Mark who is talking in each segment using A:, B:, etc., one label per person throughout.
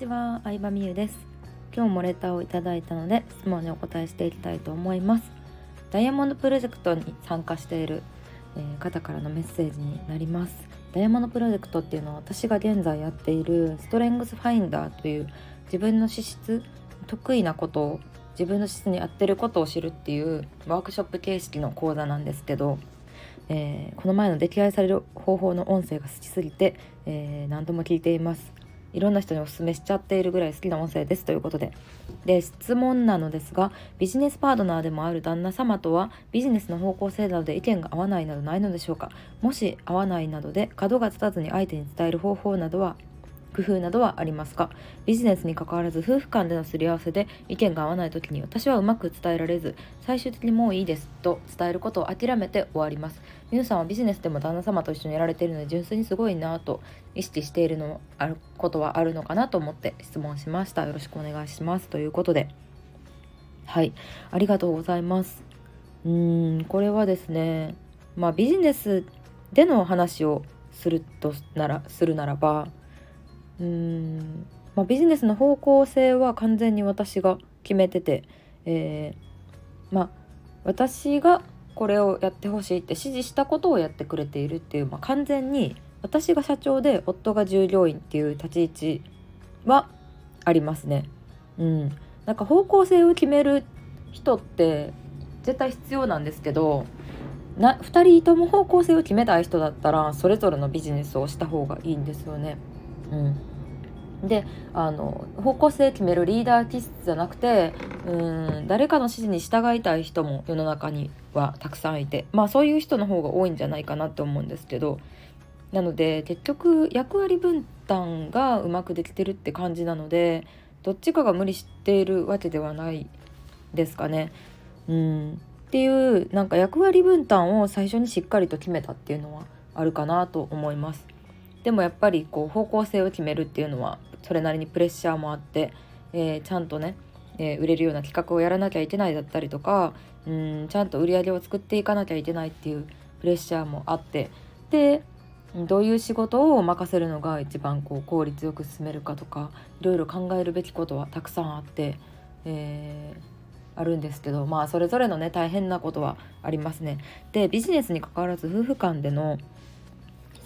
A: ちは、相葉美優です。今日もレターをいただいたので質問にお答えしていきたいと思います。ダイヤモンドプロジェクトに参加している、えー、方からのメッセージになります。ダイヤモンドプロジェクトっていうのは私が現在やっているストレングスファインダーという自分の資質得意なことを自分の資質に合ってることを知るっていうワークショップ形式の講座なんですけどえー、この前の溺愛される方法の音声が好きすぎて、えー、何度も聞いています。いろんな人におすすめしちゃっているぐらい好きな音声ですということで。で質問なのですがビジネスパートナーでもある旦那様とはビジネスの方向性などで意見が合わないなどないのでしょうかもし合わないなどで角が立たずに相手に伝える方法などは工夫などはありますか？ビジネスに関わらず夫婦間でのすり合わせで意見が合わない時に私はうまく伝えられず最終的にもういいですと伝えることを諦めて終わります。皆さんはビジネスでも旦那様と一緒にやられているので純粋にすごいなと意識しているのあることはあるのかなと思って質問しました。よろしくお願いします。ということで。はい。ありがとうございます。うーんこれはですねまあビジネスでの話をするとならするならばうーん、まあ、ビジネスの方向性は完全に私が決めてて、えー、まあ私がこれをやってほしいって指示したことをやってくれているっていう、まあ、完全に私が社長で夫が従業員っていう立ち位置はありますね。うん、なんか方向性を決める人って絶対必要なんですけどな2人とも方向性を決めたい人だったらそれぞれのビジネスをした方がいいんですよね。うんであの方向性決めるリーダー気質じゃなくてうん誰かの指示に従いたい人も世の中にはたくさんいてまあそういう人の方が多いんじゃないかなって思うんですけどなので結局役割分担がうまくできてるって感じなのでどっちかが無理しているわけではないですかね。うんっていうなんか役割分担を最初にしっかりと決めたっていうのはあるかなと思います。でもやっぱりこう方向性を決めるっていうのはそれなりにプレッシャーもあって、えー、ちゃんとね、えー、売れるような企画をやらなきゃいけないだったりとかうんちゃんと売り上げを作っていかなきゃいけないっていうプレッシャーもあってでどういう仕事を任せるのが一番こう効率よく進めるかとかいろいろ考えるべきことはたくさんあって、えー、あるんですけどまあそれぞれのね大変なことはありますね。でビジネスに関わらず夫婦間での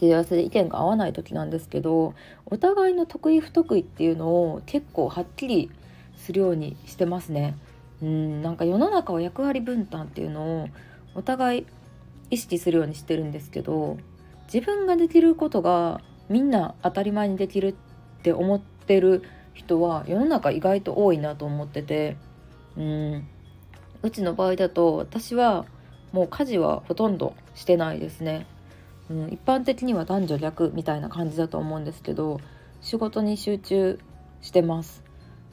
A: すり合わせで意見が合わない時なんですけどお互いの得意不得意っていうのを結構はっきりするようにしてますね。うんなんか世の中は役割分担っていうのをお互い意識するようにしてるんですけど自分ができることがみんな当たり前にできるって思ってる人は世の中意外と多いなと思っててうんうちの場合だと私はもう家事はほとんどしてないですね。うん、一般的には男女逆みたいな感じだと思うんですけど仕事に集中してます。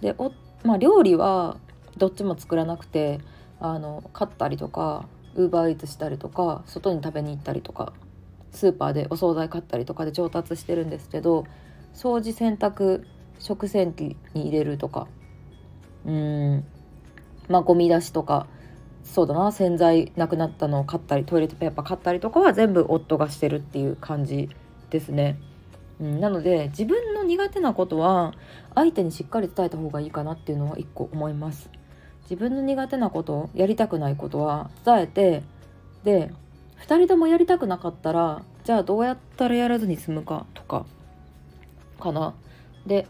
A: でお、まあ、料理はどっちも作らなくてあの買ったりとかウーバーイーツしたりとか外に食べに行ったりとかスーパーでお惣菜買ったりとかで上達してるんですけど掃除洗濯食洗機に入れるとかうんまあゴミ出しとかそうだな洗剤なくなったのを買ったりトイレットペーパー買ったりとかは全部夫がしてるっていう感じですね。うん、なので自分の苦手なことは相手にしっかり伝えた方がいいかなっていうのは一個思います。自分の苦手なことやりたくないことは伝えてで2人ともやりたくなかったらじゃあどうやったらやらずに済むかとかかな。で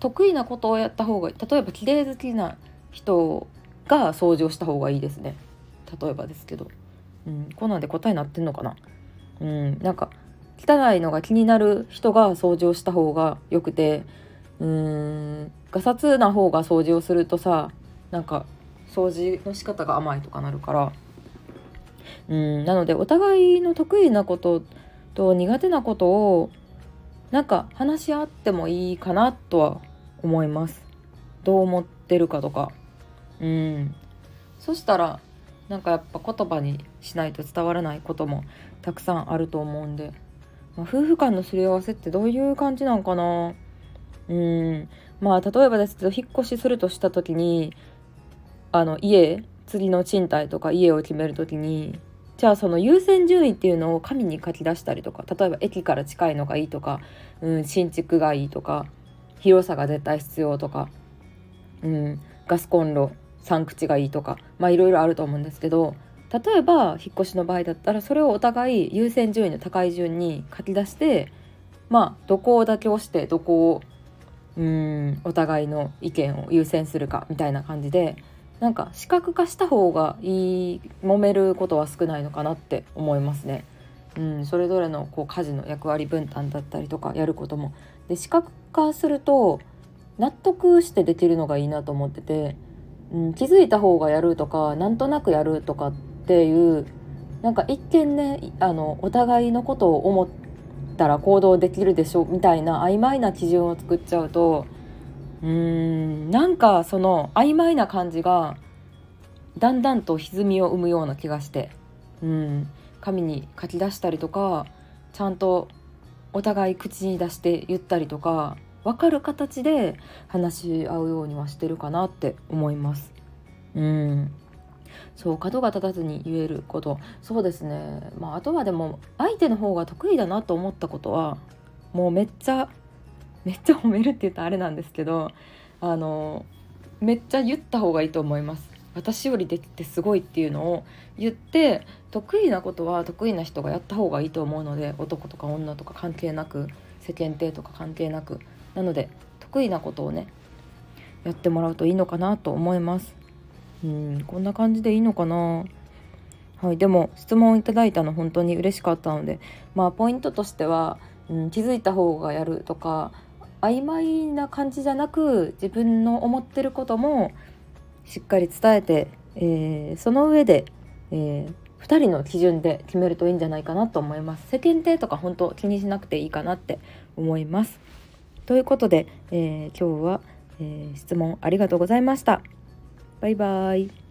A: 得意なことをやった方が例えば綺麗好きな人が掃除をした方がいいですね。例えばですけど、うん、こんなんで答えになってんのかな。うんなんか汚いのが気になる人が掃除をした方がよくてうーんガサツな方が掃除をするとさなんか掃除の仕方が甘いとかなるから。うんなのでお互いの得意なことと苦手なことをなんか話し合ってもいいかなとは思います。どう思ってるかとか。うん。そしたらなんかやっぱ言葉にしないと伝わらないこともたくさんあると思うんで、まあ、夫婦間のすり合わせってどういう感じなんかな。うん。まあ例えばですけど引っ越しするとした時にあの家次の賃貸とか家を決める時にじゃあその優先順位っていうのを紙に書き出したりとか例えば駅から近いのがいいとか、うん、新築がいいとか広さが絶対必要とか、うん、ガスコンロ3口がいいとかまあいろいろあると思うんですけど例えば引っ越しの場合だったらそれをお互い優先順位の高い順に書き出してまあどこを妥協してどこをうんお互いの意見を優先するかみたいな感じでなんか視覚化した方がいい揉めることは少ないのかなって思いますね。うん、それぞれのこう家事の役割分担だったりとかやることもで視覚化すると納得してできるのがいいなと思ってて、うん、気づいた方がやるとかなんとなくやるとかっていうなんか一見ねあのお互いのことを思ったら行動できるでしょみたいな曖昧な基準を作っちゃうとうーんなんかその曖昧な感じがだんだんと歪みを生むような気がしてうん紙に書き出したりとかちゃんとお互い口に出して言ったりとか分かる形で話し合うようにはしてるかなって思います。うん。そう角が立たずに言えること。そうですね。まああとはでも相手の方が得意だなと思ったことはもうめっちゃめっちゃ褒めるって言ったらあれなんですけどあのめっちゃ言った方がいいと思います。私よりできてすごいっていうのを言って得意なことは得意な人がやった方がいいと思うので男とか女とか関係なく世間体とか関係なくなので得意なことをねやってもらうといいのかなと思います。うんこんな感じでいいのかな。はいでも質問いただいたの本当に嬉しかったのでまあポイントとしては、うん、気づいた方がやるとか曖昧な感じじゃなく自分の思ってることもしっかり伝えて、えー、その上で、えー、2人の基準で決めるといいんじゃないかなと思います。世間体とか本当気にしなくていいかなって思います。ということで、えー、今日は、え質問ありがとうございました。バイバイ。